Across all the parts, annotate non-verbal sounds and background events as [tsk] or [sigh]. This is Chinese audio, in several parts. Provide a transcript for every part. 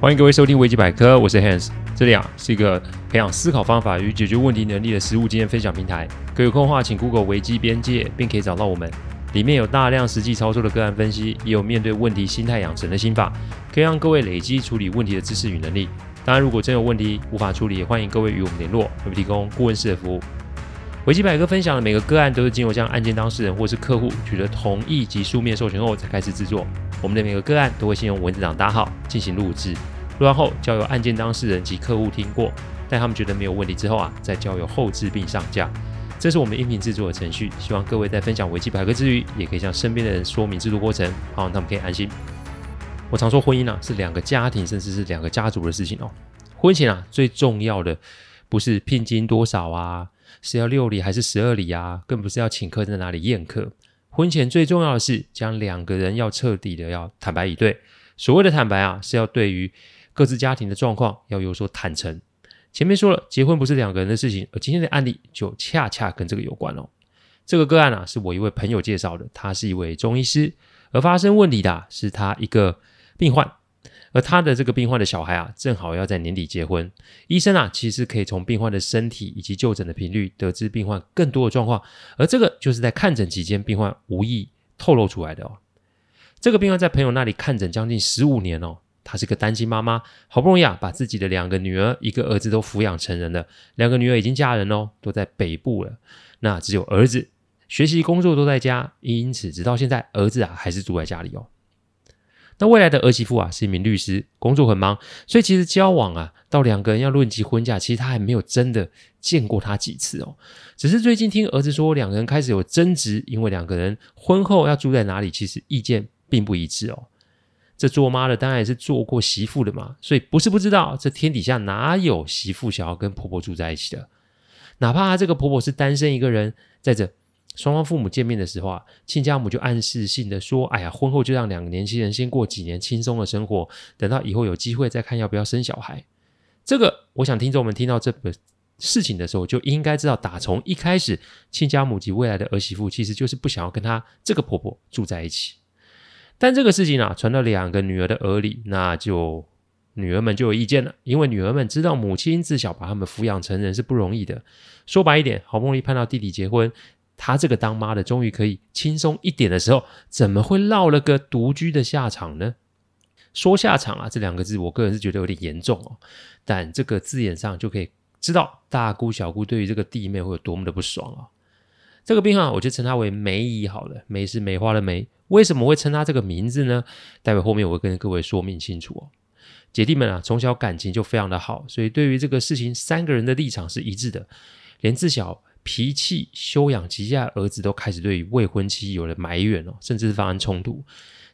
欢迎各位收听维基百科，我是 Hans，这里啊是一个培养思考方法与解决问题能力的实务经验分享平台。各位有空的话，请 Google 维基边界，并可以找到我们。里面有大量实际操作的个案分析，也有面对问题心态养成的心法，可以让各位累积处理问题的知识与能力。当然，如果真有问题无法处理，也欢迎各位与我们联络，我们提供顾问式的服务。维基百科分享的每个个案都是经由向案件当事人或是客户取得同意及书面授权后才开始制作。我们的每个个案都会先用文字档打好，进行录制，录完后交由案件当事人及客户听过，待他们觉得没有问题之后啊，再交由后制并上架。这是我们音频制作的程序。希望各位在分享维基百科之余，也可以向身边的人说明制作过程，好让他们可以安心。我常说婚姻啊是两个家庭甚至是两个家族的事情哦。婚前啊最重要的不是聘金多少啊，是要六礼还是十二礼啊，更不是要请客在哪里宴客。婚前最重要的是将两个人要彻底的要坦白以对。所谓的坦白啊，是要对于各自家庭的状况要有所坦诚。前面说了，结婚不是两个人的事情，而今天的案例就恰恰跟这个有关哦。这个个案啊，是我一位朋友介绍的，他是一位中医师，而发生问题的是他一个病患。而他的这个病患的小孩啊，正好要在年底结婚。医生啊，其实可以从病患的身体以及就诊的频率，得知病患更多的状况。而这个就是在看诊期间，病患无意透露出来的哦。这个病患在朋友那里看诊将近十五年哦，她是个单亲妈妈，好不容易啊，把自己的两个女儿、一个儿子都抚养成人了。两个女儿已经嫁人哦，都在北部了。那只有儿子学习工作都在家，因此直到现在，儿子啊还是住在家里哦。那未来的儿媳妇啊是一名律师，工作很忙，所以其实交往啊到两个人要论及婚嫁，其实他还没有真的见过他几次哦。只是最近听儿子说，两个人开始有争执，因为两个人婚后要住在哪里，其实意见并不一致哦。这做妈的当然也是做过媳妇的嘛，所以不是不知道，这天底下哪有媳妇想要跟婆婆住在一起的？哪怕这个婆婆是单身一个人，在这。双方父母见面的时候啊，亲家母就暗示性的说：“哎呀，婚后就让两个年轻人先过几年轻松的生活，等到以后有机会再看要不要生小孩。”这个，我想听众们听到这个事情的时候，就应该知道，打从一开始，亲家母及未来的儿媳妇其实就是不想要跟她这个婆婆住在一起。但这个事情啊，传到两个女儿的耳里，那就女儿们就有意见了，因为女儿们知道母亲自小把他们抚养成人是不容易的。说白一点，好不容易盼到弟弟结婚。她这个当妈的终于可以轻松一点的时候，怎么会落了个独居的下场呢？说下场啊，这两个字，我个人是觉得有点严重哦。但这个字眼上就可以知道大姑小姑对于这个弟妹会有多么的不爽啊。这个病患，我就称她为梅姨好了，梅是梅花的梅。为什么会称它这个名字呢？待会后面我会跟各位说明清楚哦。姐弟们啊，从小感情就非常的好，所以对于这个事情，三个人的立场是一致的，连自小。脾气修养极佳的儿子都开始对于未婚妻有了埋怨哦，甚至是发生冲突，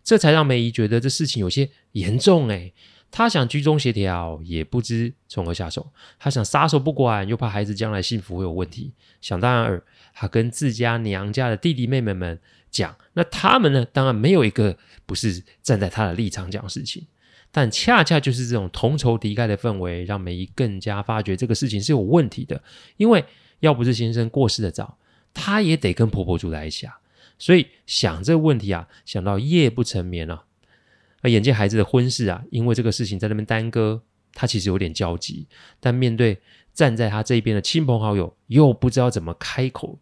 这才让梅姨觉得这事情有些严重诶。他想居中协调，也不知从何下手。他想撒手不管，又怕孩子将来幸福会有问题。想当然尔，他跟自家娘家的弟弟妹妹们讲，那他们呢，当然没有一个不是站在他的立场讲事情。但恰恰就是这种同仇敌忾的氛围，让梅姨更加发觉这个事情是有问题的，因为。要不是先生过世的早，她也得跟婆婆住在一起啊。所以想这个问题啊，想到夜不成眠啊。而眼见孩子的婚事啊，因为这个事情在那边耽搁，他其实有点焦急。但面对站在他这边的亲朋好友，又不知道怎么开口，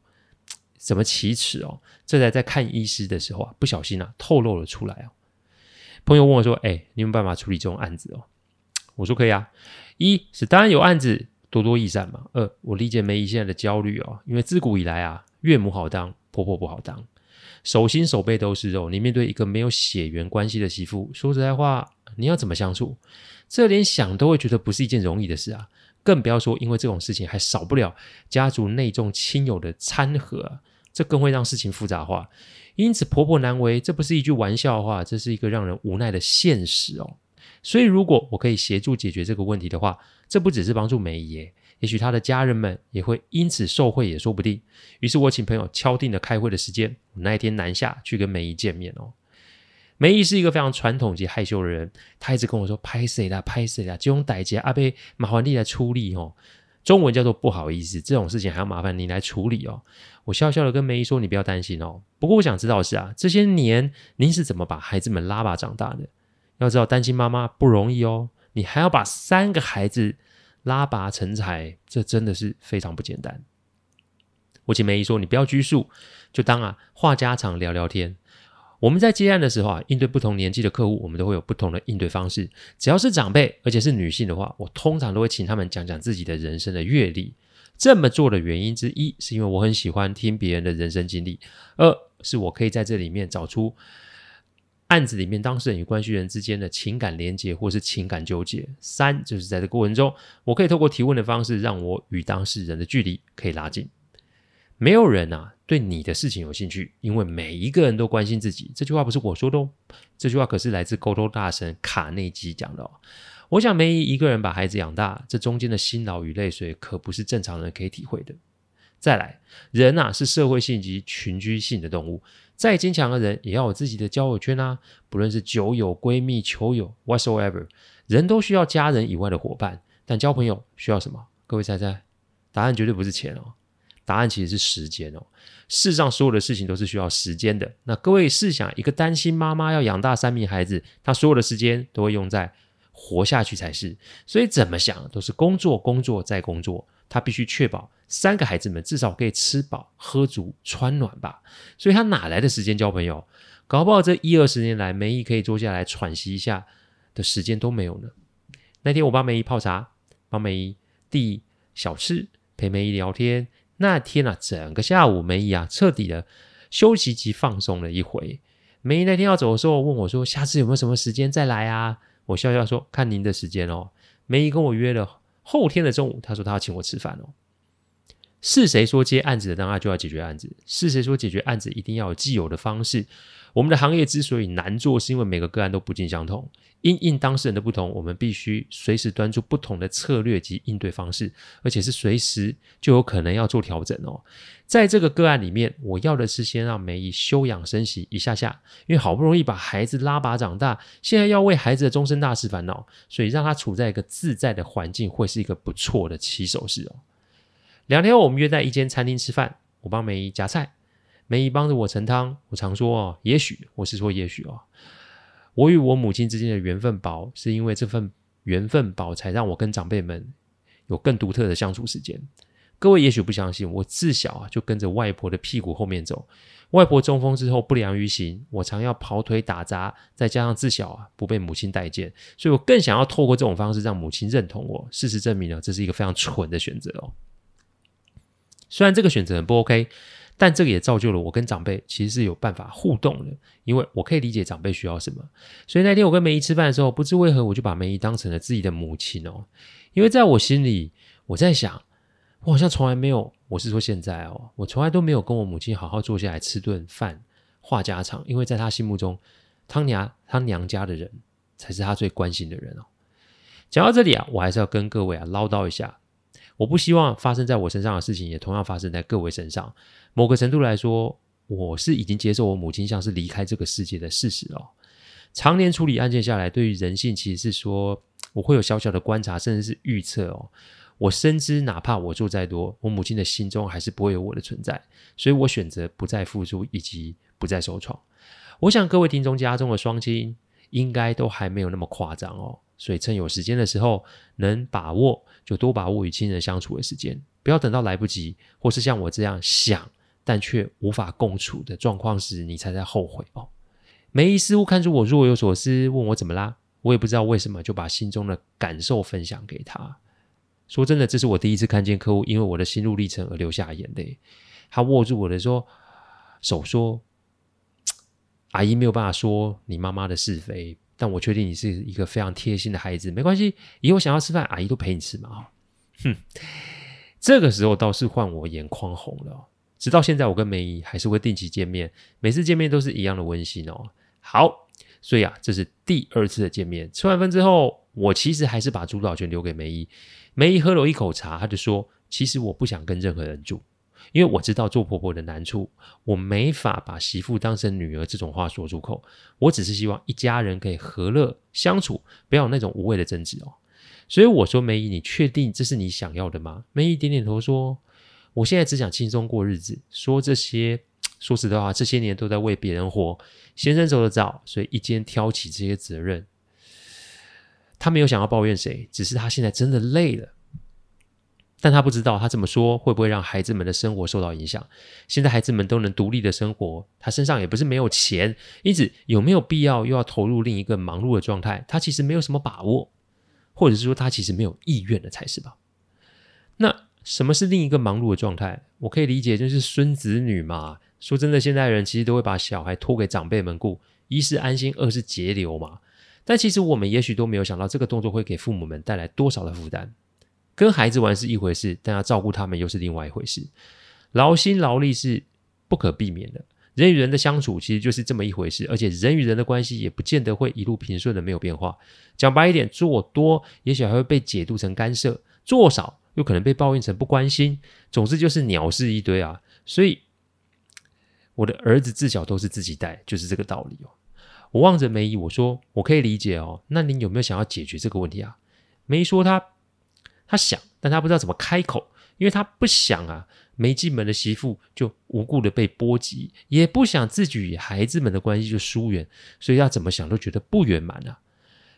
怎么启齿哦。这才在看医师的时候啊，不小心啊透露了出来哦。朋友问我说：“哎，你有办法处理这种案子哦？”我说：“可以啊。一是当然有案子。”多多益善嘛。二，我理解梅姨现在的焦虑哦，因为自古以来啊，岳母好当，婆婆不好当，手心手背都是肉。你面对一个没有血缘关系的媳妇，说实在话，你要怎么相处？这连想都会觉得不是一件容易的事啊。更不要说，因为这种事情还少不了家族内重亲友的掺和啊，这更会让事情复杂化。因此，婆婆难为，这不是一句玩笑话，这是一个让人无奈的现实哦。所以，如果我可以协助解决这个问题的话，这不只是帮助梅姨，也许他的家人们也会因此受惠，也说不定。于是我请朋友敲定了开会的时间，我那一天南下去跟梅姨见面哦。梅姨是一个非常传统及害羞的人，她一直跟我说：“拍谁啦，拍谁啦，这种代志阿伯麻烦你来处理哦。”中文叫做不好意思，这种事情还要麻烦你来处理哦。我笑笑的跟梅姨说：“你不要担心哦。”不过我想知道的是啊，这些年您是怎么把孩子们拉拔长大的？要知道单亲妈妈不容易哦，你还要把三个孩子拉拔成才，这真的是非常不简单。我请梅姨说：“你不要拘束，就当啊话家常聊聊天。我们在接案的时候啊，应对不同年纪的客户，我们都会有不同的应对方式。只要是长辈，而且是女性的话，我通常都会请他们讲讲自己的人生的阅历。这么做的原因之一，是因为我很喜欢听别人的人生经历；二是我可以在这里面找出案子里面当事人与关系人之间的情感连结或是情感纠结；三就是在这过程中，我可以透过提问的方式，让我与当事人的距离可以拉近。”没有人啊对你的事情有兴趣，因为每一个人都关心自己。这句话不是我说的哦，这句话可是来自沟通大神卡内基讲的哦。我想梅姨一个人把孩子养大，这中间的辛劳与泪水可不是正常人可以体会的。再来，人啊是社会性及群居性的动物，再坚强的人也要有自己的交友圈啊，不论是酒友、闺蜜、球友，whatsoever，人都需要家人以外的伙伴。但交朋友需要什么？各位猜猜，答案绝对不是钱哦。答案其实是时间哦。世上所有的事情都是需要时间的。那各位试想，一个单亲妈妈要养大三名孩子，她所有的时间都会用在活下去才是。所以怎么想都是工作、工作再工作。他必须确保三个孩子们至少可以吃饱、喝足、穿暖吧。所以他哪来的时间交朋友？搞不好这一二十年来，梅姨可以坐下来喘息一下的时间都没有呢。那天我帮梅姨泡茶，帮梅姨递小吃，陪梅姨聊天。那天啊，整个下午梅姨啊，彻底的休息及放松了一回。梅姨那天要走的时候，问我说：“下次有没有什么时间再来啊？”我笑笑说：“看您的时间哦。”梅姨跟我约了后天的中午，他说他要请我吃饭哦。是谁说接案子的当然就要解决案子？是谁说解决案子一定要有既有的方式？我们的行业之所以难做，是因为每个个案都不尽相同。因应当事人的不同，我们必须随时端出不同的策略及应对方式，而且是随时就有可能要做调整哦。在这个个案里面，我要的是先让梅姨休养生息一下下，因为好不容易把孩子拉拔长大，现在要为孩子的终身大事烦恼，所以让他处在一个自在的环境，会是一个不错的起手式哦。两天后，我们约在一间餐厅吃饭，我帮梅姨夹菜，梅姨帮着我盛汤。我常说哦，也许我是说也许哦。我与我母亲之间的缘分薄，是因为这份缘分薄，才让我跟长辈们有更独特的相处时间。各位也许不相信，我自小啊就跟着外婆的屁股后面走。外婆中风之后不良于行，我常要跑腿打杂，再加上自小啊不被母亲待见，所以我更想要透过这种方式让母亲认同我。事实证明了，这是一个非常蠢的选择哦。虽然这个选择很不 OK。但这个也造就了我跟长辈其实是有办法互动的，因为我可以理解长辈需要什么。所以那天我跟梅姨吃饭的时候，不知为何我就把梅姨当成了自己的母亲哦。因为在我心里，我在想，我好像从来没有，我是说现在哦，我从来都没有跟我母亲好好坐下来吃顿饭，话家常。因为在她心目中，她娘她娘家的人才是她最关心的人哦。讲到这里啊，我还是要跟各位啊唠叨一下。我不希望发生在我身上的事情，也同样发生在各位身上。某个程度来说，我是已经接受我母亲像是离开这个世界的事实哦。常年处理案件下来，对于人性，其实是说我会有小小的观察，甚至是预测哦。我深知，哪怕我做再多，我母亲的心中还是不会有我的存在，所以我选择不再付出，以及不再受创。我想各位听众家中的双亲，应该都还没有那么夸张哦。所以趁有时间的时候，能把握就多把握与亲人相处的时间，不要等到来不及，或是像我这样想但却无法共处的状况时，你才在后悔哦。梅姨似乎看出我若有所思，问我怎么啦？我也不知道为什么，就把心中的感受分享给他。说真的，这是我第一次看见客户因为我的心路历程而流下眼泪。他握住我的说手说：“ [tsk] 阿姨没有办法说你妈妈的是非。”但我确定你是一个非常贴心的孩子，没关系，以后想要吃饭，阿姨都陪你吃嘛。哼，这个时候倒是换我眼眶红了。直到现在，我跟梅姨还是会定期见面，每次见面都是一样的温馨哦。好，所以啊，这是第二次的见面。吃完饭之后，我其实还是把主导权留给梅姨。梅姨喝了一口茶，她就说：“其实我不想跟任何人住。”因为我知道做婆婆的难处，我没法把媳妇当成女儿这种话说出口。我只是希望一家人可以和乐相处，不要有那种无谓的争执哦。所以我说梅姨，你确定这是你想要的吗？梅姨点点头说：“我现在只想轻松过日子。说这些，说实在话，这些年都在为别人活。先生走得早，所以一肩挑起这些责任。他没有想要抱怨谁，只是他现在真的累了。但他不知道，他这么说会不会让孩子们的生活受到影响？现在孩子们都能独立的生活，他身上也不是没有钱，因此有没有必要又要投入另一个忙碌的状态？他其实没有什么把握，或者是说他其实没有意愿的才是吧？那什么是另一个忙碌的状态？我可以理解，就是孙子女嘛。说真的，现代人其实都会把小孩托给长辈们顾，一是安心，二是节流嘛。但其实我们也许都没有想到，这个动作会给父母们带来多少的负担。跟孩子玩是一回事，但要照顾他们又是另外一回事。劳心劳力是不可避免的，人与人的相处其实就是这么一回事，而且人与人的关系也不见得会一路平顺的没有变化。讲白一点，做多也许还会被解读成干涉，做少又可能被抱怨成不关心。总之就是鸟事一堆啊！所以我的儿子自小都是自己带，就是这个道理哦。我望着梅姨，我说我可以理解哦。那您有没有想要解决这个问题啊？梅姨说她。他想，但他不知道怎么开口，因为他不想啊，没进门的媳妇就无故的被波及，也不想自己与孩子们的关系就疏远，所以他怎么想都觉得不圆满啊。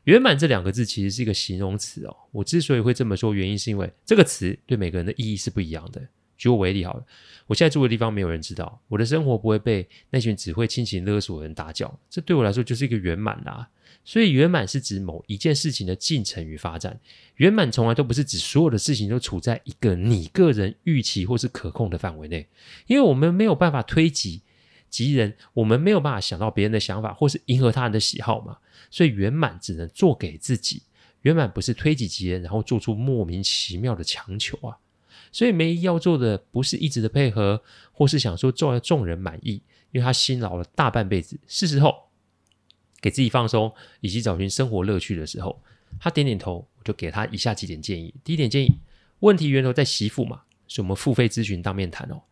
圆满这两个字其实是一个形容词哦。我之所以会这么说，原因是因为这个词对每个人的意义是不一样的。举我为例好了，我现在住的地方没有人知道，我的生活不会被那群只会亲情勒索的人打搅，这对我来说就是一个圆满啦。所以圆满是指某一件事情的进程与发展，圆满从来都不是指所有的事情都处在一个你个人预期或是可控的范围内，因为我们没有办法推己及人，我们没有办法想到别人的想法或是迎合他人的喜好嘛，所以圆满只能做给自己，圆满不是推己及人，然后做出莫名其妙的强求啊，所以梅姨要做的不是一直的配合，或是想说做众人满意，因为他辛劳了大半辈子，是时候。给自己放松，以及找寻生活乐趣的时候，他点点头，我就给他以下几点建议。第一点建议，问题源头在媳妇嘛，所以我们付费咨询当面谈哦。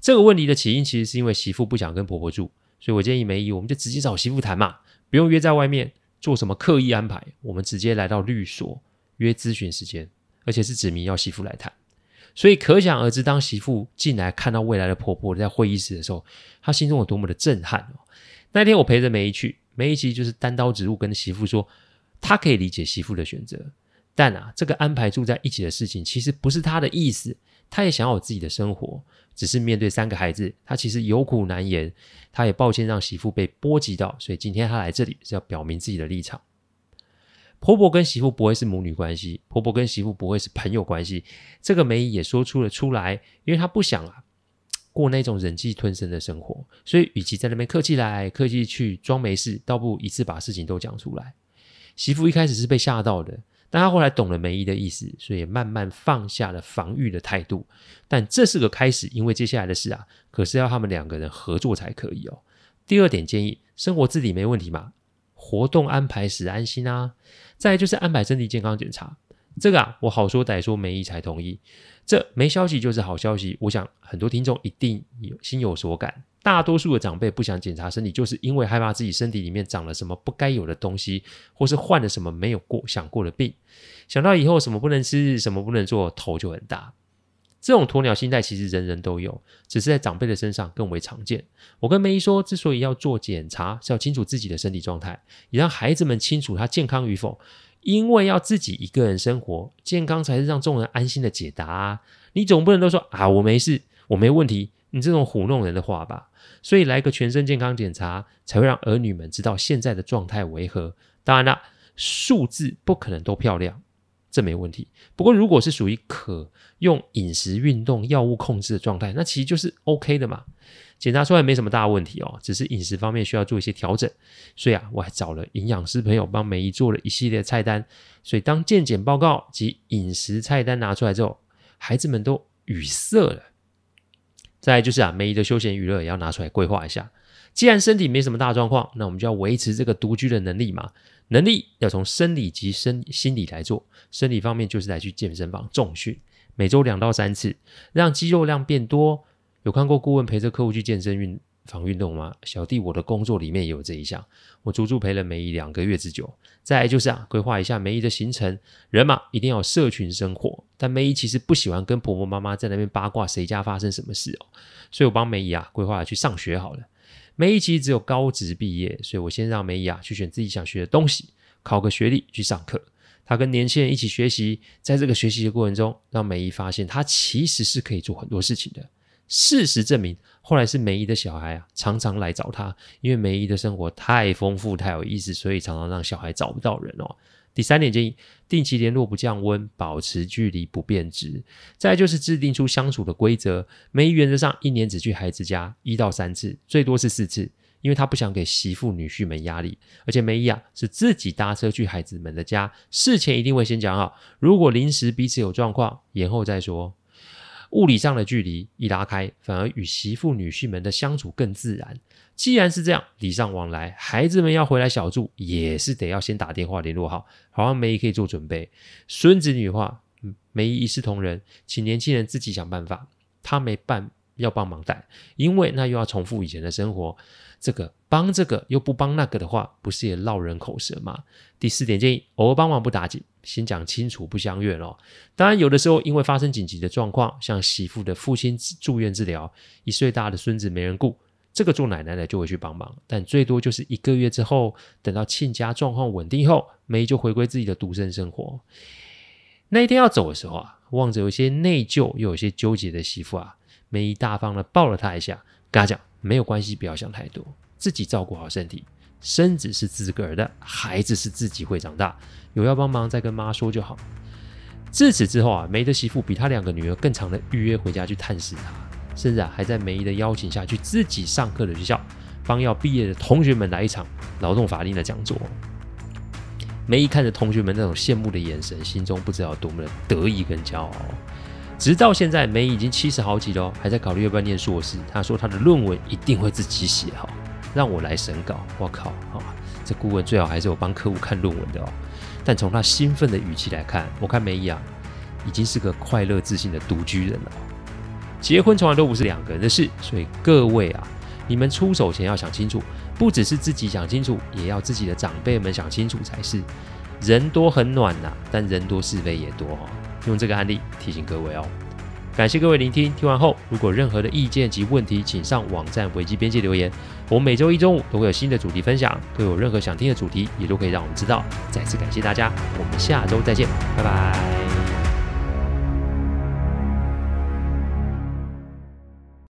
这个问题的起因其实是因为媳妇不想跟婆婆住，所以我建议梅姨，我们就直接找媳妇谈嘛，不用约在外面做什么刻意安排，我们直接来到律所约咨询时间，而且是指明要媳妇来谈。所以可想而知，当媳妇进来看到未来的婆婆在会议室的时候，她心中有多么的震撼哦。那天我陪着梅姨去。梅姨其实就是单刀直入跟媳妇说，他可以理解媳妇的选择，但啊，这个安排住在一起的事情其实不是他的意思，他也想要有自己的生活，只是面对三个孩子，他其实有苦难言，他也抱歉让媳妇被波及到，所以今天他来这里是要表明自己的立场。婆婆跟媳妇不会是母女关系，婆婆跟媳妇不会是朋友关系，这个梅姨也说出了出来，因为她不想啊。过那种忍气吞声的生活，所以与其在那边客气来客气去装没事，倒不如一次把事情都讲出来。媳妇一开始是被吓到的，但她后来懂了梅姨的意思，所以慢慢放下了防御的态度。但这是个开始，因为接下来的事啊，可是要他们两个人合作才可以哦。第二点建议，生活自理没问题嘛，活动安排时安心啊。再就是安排身体健康检查。这个啊，我好说歹说，梅姨才同意。这没消息就是好消息，我想很多听众一定有心有所感。大多数的长辈不想检查身体，就是因为害怕自己身体里面长了什么不该有的东西，或是患了什么没有过想过的病。想到以后什么不能吃，什么不能做，头就很大。这种鸵鸟心态其实人人都有，只是在长辈的身上更为常见。我跟梅姨说，之所以要做检查，是要清楚自己的身体状态，也让孩子们清楚他健康与否。因为要自己一个人生活，健康才是让众人安心的解答啊！你总不能都说啊，我没事，我没问题，你这种唬弄人的话吧？所以来个全身健康检查，才会让儿女们知道现在的状态为何。当然了，数字不可能都漂亮，这没问题。不过如果是属于可用饮食、运动、药物控制的状态，那其实就是 OK 的嘛。检查出来没什么大问题哦，只是饮食方面需要做一些调整，所以啊，我还找了营养师朋友帮梅姨做了一系列菜单。所以当健检报告及饮食菜单拿出来之后，孩子们都语塞了。再就是啊，梅姨的休闲娱乐也要拿出来规划一下。既然身体没什么大状况，那我们就要维持这个独居的能力嘛。能力要从生理及生心理来做。生理方面就是来去健身房重训，每周两到三次，让肌肉量变多。有看过顾问陪着客户去健身运房运动吗？小弟我的工作里面也有这一项，我足足陪了梅姨两个月之久。再来就是啊，规划一下梅姨的行程。人嘛，一定要有社群生活，但梅姨其实不喜欢跟婆婆妈妈在那边八卦谁家发生什么事哦，所以我帮梅姨啊规划了去上学好了。梅姨其实只有高职毕业，所以我先让梅姨啊去选自己想学的东西，考个学历去上课。他跟年轻人一起学习，在这个学习的过程中，让梅姨发现他其实是可以做很多事情的。事实证明，后来是梅姨的小孩啊，常常来找他，因为梅姨的生活太丰富、太有意思，所以常常让小孩找不到人哦。第三点建议：定期联络不降温，保持距离不变质。再就是制定出相处的规则。梅姨原则上一年只去孩子家一到三次，最多是四次，因为她不想给媳妇女婿们压力。而且梅姨啊是自己搭车去孩子们的家，事前一定会先讲好，如果临时彼此有状况，延后再说。物理上的距离一拉开，反而与媳妇女婿们的相处更自然。既然是这样，礼尚往来，孩子们要回来小住，也是得要先打电话联络好，好让梅姨可以做准备。孙子女话，梅姨一视同仁，请年轻人自己想办法，他没办要帮忙带，因为那又要重复以前的生活。这个帮这个又不帮那个的话，不是也落人口舌吗？第四点建议，偶尔帮忙不打紧，先讲清楚不相怨哦。当然，有的时候因为发生紧急的状况，像媳妇的父亲住院治疗，一岁大的孙子没人顾，这个做奶奶的就会去帮忙，但最多就是一个月之后，等到亲家状况稳定后，梅姨就回归自己的独身生活。那一天要走的时候啊，望着有些内疚又有些纠结的媳妇啊，梅姨大方的抱了她一下，跟她讲。没有关系，不要想太多，自己照顾好身体。身子是自个儿的，孩子是自己会长大。有要帮忙再跟妈说就好。自此之后啊，梅的媳妇比她两个女儿更常的预约回家去探视她，甚至啊还在梅姨的邀请下去自己上课的学校，帮要毕业的同学们来一场劳动法令的讲座。梅姨看着同学们那种羡慕的眼神，心中不知道多么的得意跟骄傲。直到现在，梅姨已经七十好几了，还在考虑要不要念硕士。她说她的论文一定会自己写好，让我来审稿。我靠，啊，这顾问最好还是有帮客户看论文的哦。但从他兴奋的语气来看，我看梅姨啊，已经是个快乐自信的独居人了。结婚从来都不是两个人的事，所以各位啊，你们出手前要想清楚，不只是自己想清楚，也要自己的长辈们想清楚才是。人多很暖呐，但人多是非也多哦。用这个案例提醒各位哦，感谢各位聆听。听完后，如果任何的意见及问题，请上网站维基编辑留言。我们每周一中午都会有新的主题分享，都有任何想听的主题，也都可以让我们知道。再次感谢大家，我们下周再见，拜拜。